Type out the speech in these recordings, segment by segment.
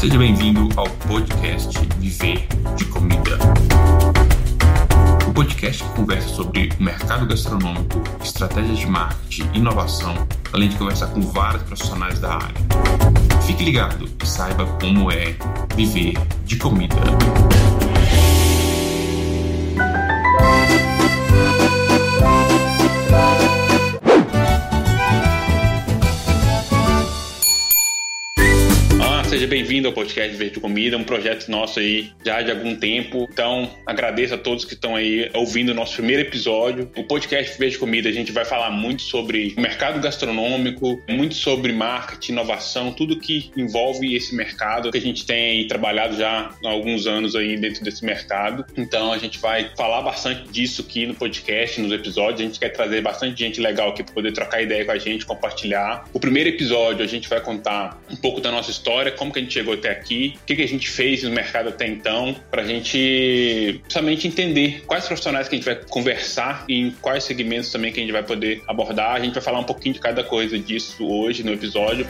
Seja bem-vindo ao podcast Viver de Comida. O podcast que conversa sobre o mercado gastronômico, estratégias de marketing, inovação, além de conversar com vários profissionais da área. Fique ligado e saiba como é viver de comida. Seja bem-vindo ao podcast Verde Comida, um projeto nosso aí já de algum tempo. Então, agradeço a todos que estão aí ouvindo o nosso primeiro episódio. O podcast Verde Comida, a gente vai falar muito sobre o mercado gastronômico, muito sobre marketing, inovação, tudo que envolve esse mercado que a gente tem trabalhado já há alguns anos aí dentro desse mercado. Então, a gente vai falar bastante disso aqui no podcast, nos episódios. A gente quer trazer bastante gente legal aqui para poder trocar ideia com a gente, compartilhar. O primeiro episódio, a gente vai contar um pouco da nossa história, como que a gente chegou até aqui, o que, que a gente fez no mercado até então, para a gente somente entender quais profissionais que a gente vai conversar e em quais segmentos também que a gente vai poder abordar. A gente vai falar um pouquinho de cada coisa disso hoje no episódio.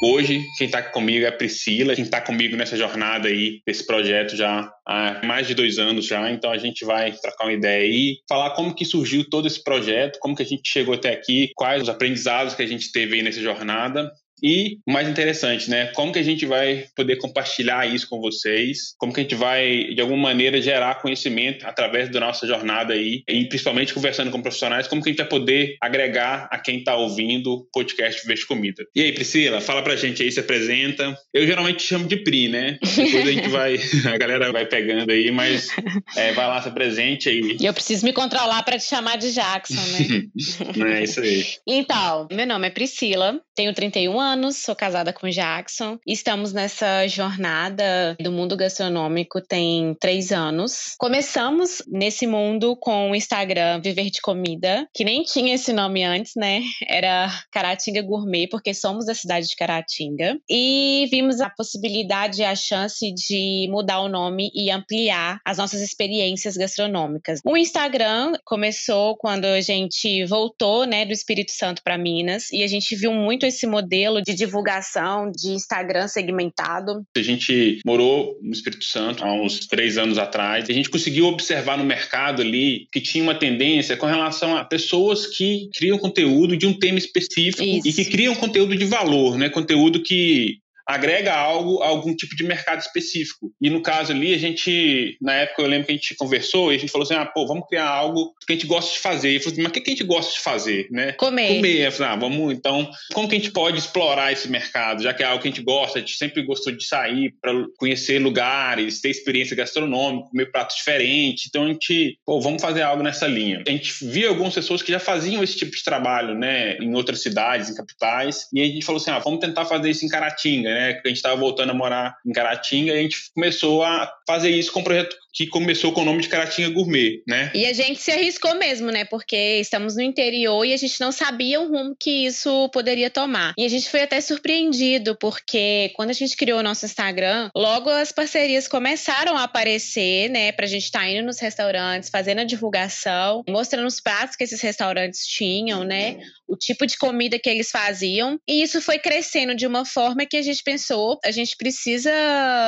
Hoje, quem está comigo é a Priscila, quem está comigo nessa jornada aí, desse projeto já há mais de dois anos já, então a gente vai trocar uma ideia aí, falar como que surgiu todo esse projeto, como que a gente chegou até aqui, quais os aprendizados que a gente teve aí nessa jornada e o mais interessante, né? Como que a gente vai poder compartilhar isso com vocês? Como que a gente vai, de alguma maneira, gerar conhecimento através da nossa jornada aí, e principalmente conversando com profissionais, como que a gente vai poder agregar a quem está ouvindo o podcast Verde Comida. E aí, Priscila, fala pra gente aí, se apresenta. Eu geralmente chamo de Pri, né? Depois a gente vai, a galera vai pegando aí, mas é, vai lá, se apresente aí. E eu preciso me controlar para te chamar de Jackson, né? é isso aí. Então, meu nome é Priscila, tenho 31 anos anos, sou casada com Jackson. Estamos nessa jornada do mundo gastronômico tem três anos. Começamos nesse mundo com o Instagram Viver de Comida, que nem tinha esse nome antes, né? Era Caratinga Gourmet, porque somos da cidade de Caratinga. E vimos a possibilidade e a chance de mudar o nome e ampliar as nossas experiências gastronômicas. O Instagram começou quando a gente voltou, né, do Espírito Santo para Minas e a gente viu muito esse modelo modelo de divulgação de Instagram segmentado. A gente morou no Espírito Santo há uns três anos atrás a gente conseguiu observar no mercado ali que tinha uma tendência com relação a pessoas que criam conteúdo de um tema específico Isso. e que criam conteúdo de valor, né? Conteúdo que agrega algo a algum tipo de mercado específico. E no caso ali, a gente, na época eu lembro que a gente conversou e a gente falou assim: ah, pô, vamos criar algo que a gente gosta de fazer. E eu falei assim, mas o que, a gente gosta de fazer, né? Comer. Comer. Eu falei, ah, vamos, então, como que a gente pode explorar esse mercado, já que é algo que a gente gosta, a gente sempre gostou de sair para conhecer lugares, ter experiência gastronômica, comer pratos diferentes. Então a gente, pô, vamos fazer algo nessa linha. A gente via algumas pessoas que já faziam esse tipo de trabalho, né, em outras cidades, em capitais, e a gente falou assim: ah, vamos tentar fazer isso em Caratinga, né? Né? A gente estava voltando a morar em Caratinga e a gente começou a fazer isso com um projeto que começou com o nome de Caratinga Gourmet, né? E a gente se arriscou mesmo, né? Porque estamos no interior e a gente não sabia o rumo que isso poderia tomar. E a gente foi até surpreendido, porque quando a gente criou o nosso Instagram, logo as parcerias começaram a aparecer, né? Pra gente estar tá indo nos restaurantes, fazendo a divulgação, mostrando os pratos que esses restaurantes tinham, né? O tipo de comida que eles faziam. E isso foi crescendo de uma forma que a gente pensou, a gente precisa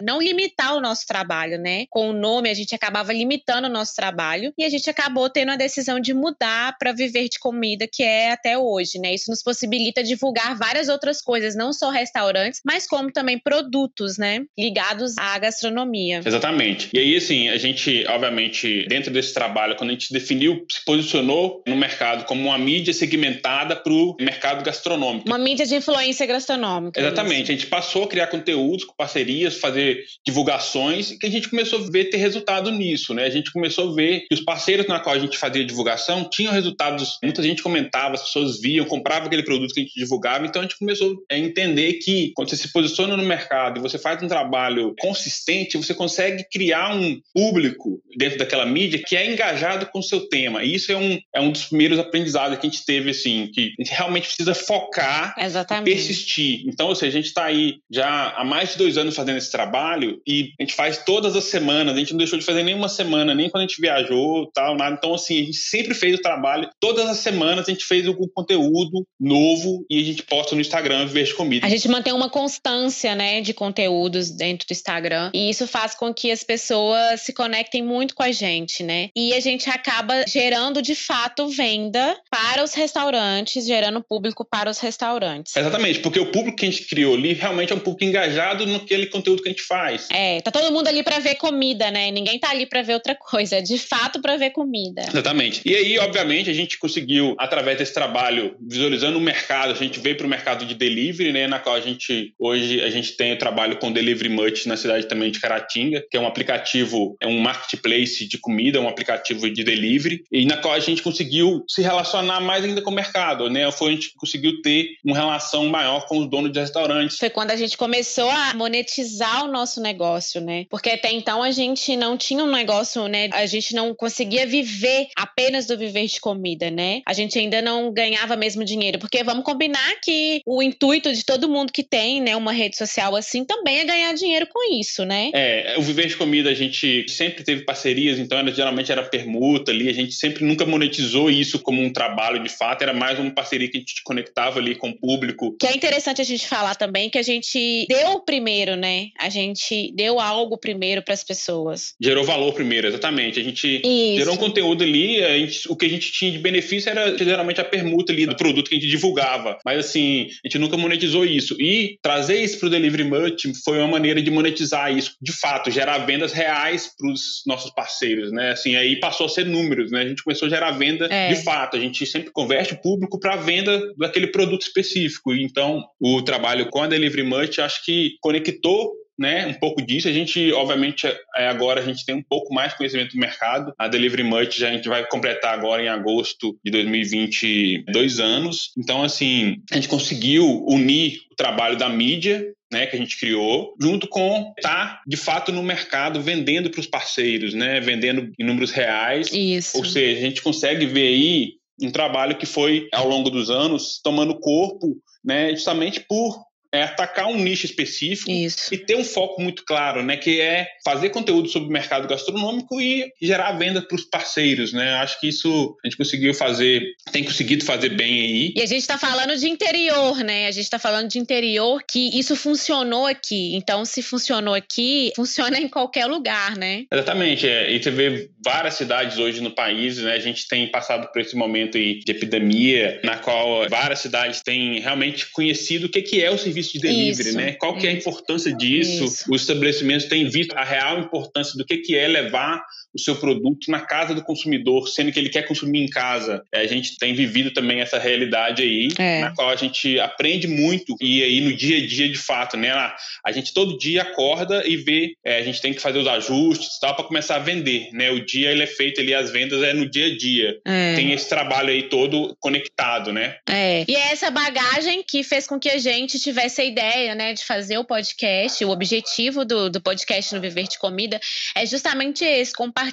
não limitar o nosso trabalho, né? Com o nome, a gente acabava limitando o nosso trabalho e a gente acabou tendo a decisão de mudar para viver de comida, que é até hoje, né? Isso nos possibilita divulgar várias outras coisas, não só restaurantes, mas como também produtos, né? Ligados à gastronomia. Exatamente. E aí, assim, a gente, obviamente, dentro desse trabalho, quando a gente definiu, se posicionou no mercado como uma mídia segmentada para o mercado gastronômico. Uma mídia de influência gastronômica. Exatamente. A gente passou a criar conteúdos com parcerias, fazer divulgações, e que a gente começou a ver ter resultado nisso, né? A gente começou a ver que os parceiros na qual a gente fazia divulgação tinham resultados, muita gente comentava, as pessoas viam, compravam aquele produto que a gente divulgava, então a gente começou a entender que quando você se posiciona no mercado e você faz um trabalho consistente, você consegue criar um público dentro daquela mídia que é engajado com o seu tema. E isso é um, é um dos primeiros aprendizados que a gente teve, assim, que a gente realmente precisa focar Exatamente. e persistir. Então, ou seja, a gente está aí já há mais de dois anos fazendo esse trabalho e a gente faz todas as semanas. A gente, em deixou de fazer nem uma semana, nem quando a gente viajou, tal, nada. Então, assim, a gente sempre fez o trabalho. Todas as semanas a gente fez algum conteúdo novo e a gente posta no Instagram Verde Comida. A gente mantém uma constância, né, de conteúdos dentro do Instagram e isso faz com que as pessoas se conectem muito com a gente, né? E a gente acaba gerando de fato venda para os restaurantes, gerando público para os restaurantes. Exatamente, porque o público que a gente criou ali realmente é um público engajado naquele conteúdo que a gente faz. É, tá todo mundo ali para ver comida, né? Ninguém tá ali para ver outra coisa, é de fato para ver comida. Exatamente. E aí, obviamente, a gente conseguiu através desse trabalho visualizando o mercado, a gente veio para o mercado de delivery, né, na qual a gente hoje a gente tem o trabalho com Delivery Much na cidade também de Caratinga, que é um aplicativo, é um marketplace de comida, um aplicativo de delivery, e na qual a gente conseguiu se relacionar mais ainda com o mercado, né? Foi a gente conseguiu ter uma relação maior com os donos de restaurantes. Foi quando a gente começou a monetizar o nosso negócio, né? Porque até então a gente não tinha um negócio, né? A gente não conseguia viver apenas do viver de comida, né? A gente ainda não ganhava mesmo dinheiro, porque vamos combinar que o intuito de todo mundo que tem, né, uma rede social assim também é ganhar dinheiro com isso, né? É, o viver de comida a gente sempre teve parcerias, então era, geralmente era permuta ali, a gente sempre nunca monetizou isso como um trabalho de fato, era mais uma parceria que a gente conectava ali com o público. Que é interessante a gente falar também que a gente deu primeiro, né? A gente deu algo primeiro para as pessoas. Gerou valor primeiro, exatamente. A gente Isso. gerou um conteúdo ali, gente, o que a gente tinha de benefício era geralmente a permuta ali do produto que a gente divulgava. Mas assim, a gente nunca monetizou isso. E trazer isso para o Delivery Much foi uma maneira de monetizar isso, de fato, gerar vendas reais para os nossos parceiros, né? Assim, aí passou a ser números, né? A gente começou a gerar venda É. de fato. A gente sempre converte o público para venda daquele produto específico. Então, o trabalho com a Delivery Much acho que conectou né, um pouco disso. A gente, obviamente, é, agora a gente tem um pouco mais conhecimento do mercado. A Delivery Much já a gente vai completar agora em agosto de 2020 dois anos. Então, assim, a gente conseguiu unir o trabalho da mídia né, que a gente criou, junto com estar de fato no mercado vendendo para os parceiros, né, vendendo em números reais. Isso. Ou seja, a gente consegue ver aí um trabalho que foi ao longo dos anos tomando corpo, né, justamente por é, atacar um nicho específico Isso. e ter um foco muito claro, né, que é fazer conteúdo sobre o mercado gastronômico e gerar venda para os parceiros, né? Acho que isso a gente conseguiu fazer, tem conseguido fazer bem aí. E a gente está falando de interior, né? A gente está falando de interior que isso funcionou aqui. Então, se funcionou aqui, funciona em qualquer lugar, né? Exatamente. É, e você vê várias cidades hoje no país, né? A gente tem passado por esse momento de epidemia, na qual várias cidades têm realmente conhecido o que é o serviço de delivery, Isso, né? Qual que é a importância disso? Isso. Os estabelecimentos têm visto a real importância do que que é levar o seu produto na casa do consumidor, sendo que ele quer consumir em casa. É, A gente tem vivido também essa realidade aí, É. na qual a gente aprende muito e aí no dia a dia de fato, né? A, a gente todo dia acorda e vê, é, a gente tem que fazer os ajustes e tal para começar a vender, né? O dia ele é feito ali, as vendas é no dia a dia. É. Tem esse trabalho aí todo conectado, né? É. E é essa bagagem que fez com que a gente tivesse a ideia, né, de fazer o podcast. O objetivo do, do podcast no Viver de Comida é justamente esse: compartilhar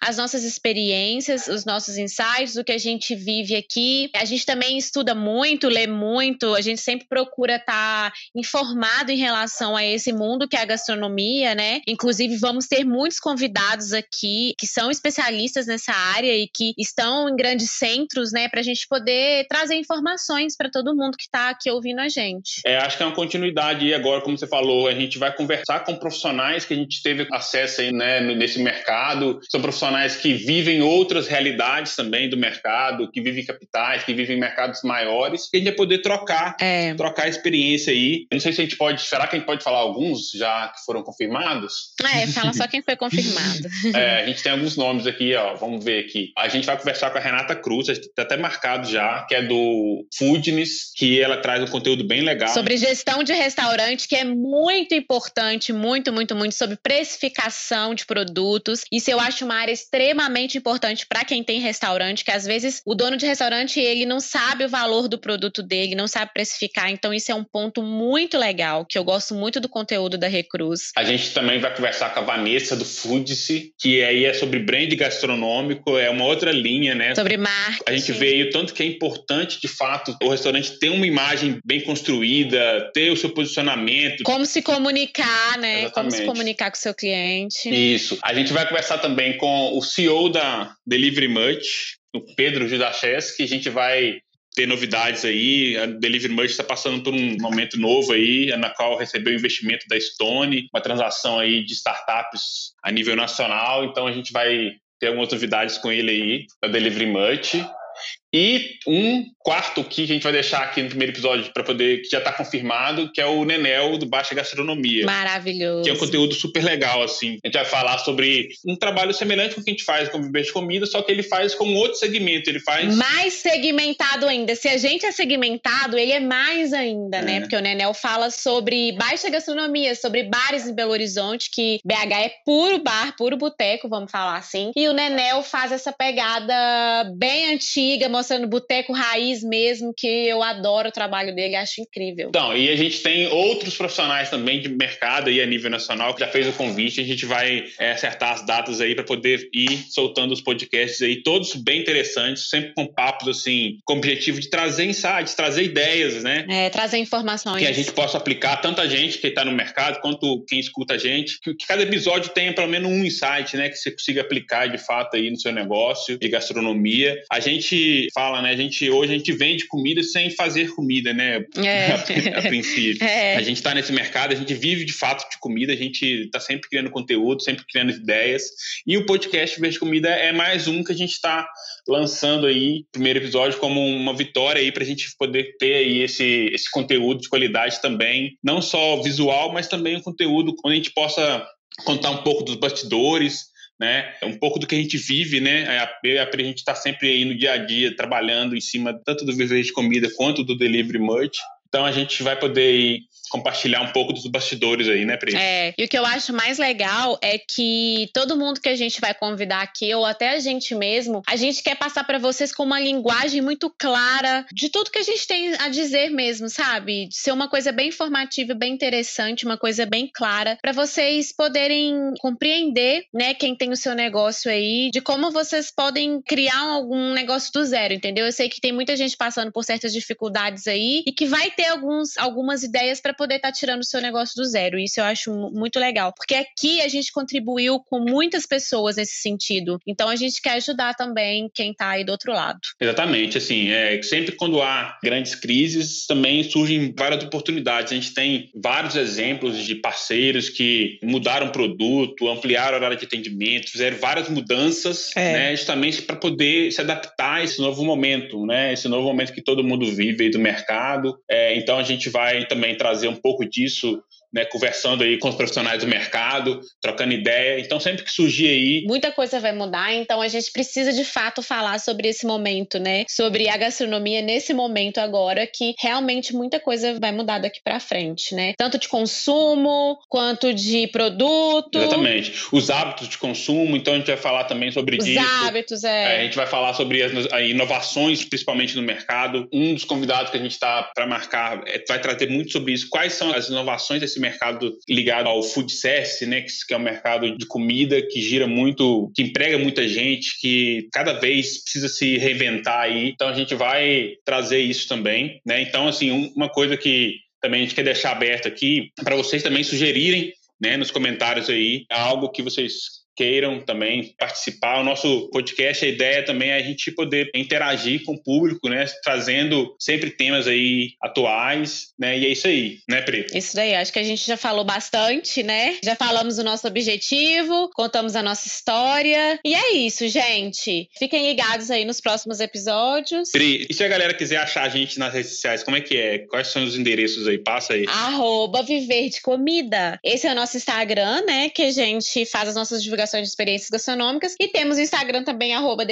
as nossas experiências, os nossos insights, o que a gente vive aqui. A gente também estuda muito, lê muito, a gente sempre procura estar informado em relação a esse mundo que é a gastronomia, né? Inclusive, vamos ter muitos convidados aqui que são especialistas nessa área e que estão em grandes centros, né, para a gente poder trazer informações para todo mundo que está aqui ouvindo a gente. É, acho que é uma continuidade aí agora, como você falou, a gente vai conversar com profissionais que a gente teve acesso aí, né, nesse mercado. São profissionais que vivem outras realidades também do mercado, que vivem em capitais, que vivem em mercados maiores, que a gente vai poder trocar, É. trocar experiência aí. Eu não sei se a gente pode, será que a gente pode falar alguns já que foram confirmados? É, fala só quem foi confirmado. É, a gente tem alguns nomes aqui, ó. Vamos ver aqui. A gente vai conversar com a Renata Cruz, a gente tá até marcado já, que é do Foodness, que ela traz um conteúdo bem legal. Sobre gestão de restaurante, que é muito importante, muito, muito, muito, sobre precificação de produtos. Isso eu acho uma área extremamente importante para quem tem restaurante, que às vezes o dono de restaurante, ele não sabe o valor do produto dele, não sabe precificar. Então isso é um ponto muito legal, que eu gosto muito do conteúdo da Recruz. A gente também vai conversar com a Vanessa do Foodice, que aí é sobre brand gastronômico, é uma outra linha, né? Sobre marketing. A gente vê aí o tanto que é importante, de fato, o restaurante ter uma imagem bem construída ter o seu posicionamento. Como se comunicar, né? Exatamente. Como se comunicar com o seu cliente. Isso. A gente vai conversar também com o CEO da Delivery Much, o Pedro Judaches, que a gente vai ter novidades aí. A Delivery Merge está passando por um momento novo aí, na qual recebeu investimento da Stone, uma transação aí de startups a nível nacional. Então a gente vai ter algumas novidades com ele aí, da Delivery Much. E um quarto que a gente vai deixar aqui no primeiro episódio para poder, que já está confirmado, que é o Nenel do Baixa Gastronomia. Maravilhoso. Que é um conteúdo super legal, assim. A gente vai falar sobre um trabalho semelhante com o que a gente faz com o Viver de Comida, só que ele faz com outro segmento. Ele faz. Mais segmentado ainda. Se a gente é segmentado, ele é mais ainda, né? é. né? Porque o Nenel fala sobre baixa gastronomia, sobre bares em Belo Horizonte, que BH é puro bar, puro boteco, vamos falar assim. E o Nenel faz essa pegada bem antiga, mostrando boteco raiz mesmo, que eu adoro o trabalho dele, acho incrível. Então, e a gente tem outros profissionais também de mercado aí a nível nacional que já fez o convite, a gente vai é, acertar as datas aí para poder ir soltando os podcasts aí, todos bem interessantes, sempre com papos assim, com o objetivo de trazer insights, trazer ideias, né? É, trazer informações. Que a gente possa aplicar, tanto a gente que está no mercado, quanto quem escuta a gente, que, que cada episódio tenha pelo menos um insight, né? Que você consiga aplicar de fato aí no seu negócio de gastronomia. A gente fala, né? A gente hoje a gente vende comida sem fazer comida, né? É. A, a princípio. É. A gente está nesse mercado, a gente vive de fato de comida, a gente está sempre criando conteúdo, sempre criando ideias. E o podcast Verde Comida é mais um que a gente está lançando aí, primeiro episódio, como uma vitória aí para a gente poder ter aí esse, esse conteúdo de qualidade também, não só visual, mas também um conteúdo onde a gente possa contar um pouco dos bastidores, né? É um pouco do que a gente vive, né? É a, a, a gente está sempre aí no dia a dia trabalhando em cima tanto do viver de comida quanto do delivery merch. Então a gente vai poder ir compartilhar um pouco dos bastidores aí, né, Pri? É, e o que eu acho mais legal é que todo mundo que a gente vai convidar aqui, ou até a gente mesmo, a gente quer passar para vocês com uma linguagem muito clara de tudo que a gente tem a dizer mesmo, sabe? De ser uma coisa bem informativa, bem interessante, uma coisa bem clara, para vocês poderem compreender, né, quem tem o seu negócio aí, de como vocês podem criar algum negócio do zero, entendeu? Eu sei que tem muita gente passando por certas dificuldades aí e que vai ter alguns, algumas ideias para poder estar tá tirando o seu negócio do zero. Isso eu acho muito legal, porque aqui a gente contribuiu com muitas pessoas nesse sentido. Então a gente quer ajudar também quem está aí do outro lado. Exatamente, assim, é, sempre quando há grandes crises, também surgem várias oportunidades. A gente tem vários exemplos de parceiros que mudaram o produto, ampliaram a área de atendimento, fizeram várias mudanças, é. né, justamente para poder se adaptar a esse novo momento, né, esse novo momento que todo mundo vive aí do mercado. É, então a gente vai também trazer um pouco disso né, conversando aí com os profissionais do mercado, trocando ideia. Então, sempre que surgir aí. Muita coisa vai mudar, então a gente precisa de fato falar sobre esse momento, né? Sobre a gastronomia nesse momento agora, que realmente muita coisa vai mudar daqui para frente, né? Tanto de consumo quanto de produto. Exatamente. Os hábitos de consumo, então a gente vai falar também sobre Os isso. hábitos, é. é. A gente vai falar sobre as, as, inovações, principalmente no mercado. Um dos convidados que a gente está para marcar é, vai trazer muito sobre isso. Quais são as inovações desse mercado ligado ao food service, né, que é um mercado de comida que gira muito, que emprega muita gente, que cada vez precisa se reinventar aí. Então a gente vai trazer isso também, né? Então assim, uma coisa que também a gente quer deixar aberto aqui para vocês também sugerirem né, nos comentários aí algo que vocês queiram também participar. O nosso podcast, a ideia também é a gente poder interagir com o público, né? Trazendo sempre temas aí atuais, né? E é isso aí, né, Pri? Isso daí, acho que a gente já falou bastante, né? Já falamos o nosso objetivo, contamos a nossa história. E é isso, gente. Fiquem ligados aí nos próximos episódios. Pri, e se a galera quiser achar a gente nas redes sociais, como é que é? Quais são os endereços aí? Passa aí. Arroba Viver de Comida. Esse é o nosso Instagram, né? Que a gente faz as nossas divulgações de experiências gastronômicas. E temos o Instagram também, arroba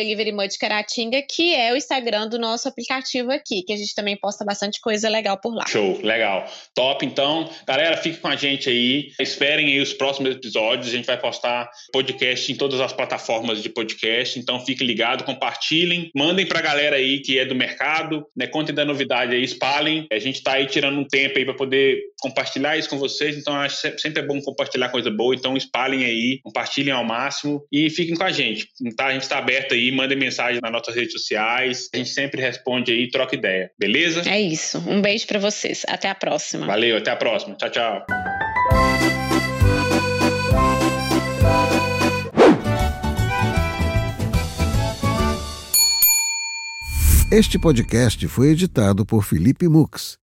Caratinga, que é o Instagram do nosso aplicativo aqui, que a gente também posta bastante coisa legal por lá. Show, legal. Top, então. Galera, fique com a gente aí. Esperem aí os próximos episódios. A gente vai postar podcast em todas as plataformas de podcast. Então fique ligado, compartilhem, mandem pra galera aí que é do mercado, né? Contem da novidade aí, espalhem. A gente tá aí tirando um tempo aí para poder compartilhar isso com vocês. Então acho sempre é bom compartilhar coisa boa. Então espalhem aí, compartilhem ao ao máximo e fiquem com a gente. Tá? A gente está aberto aí, mandem mensagem nas nossas redes sociais. A gente sempre responde aí, troca ideia. Beleza? É isso. Um beijo para vocês. Até a próxima. Valeu, até a próxima. Tchau, tchau. Este podcast foi editado por Felipe Mux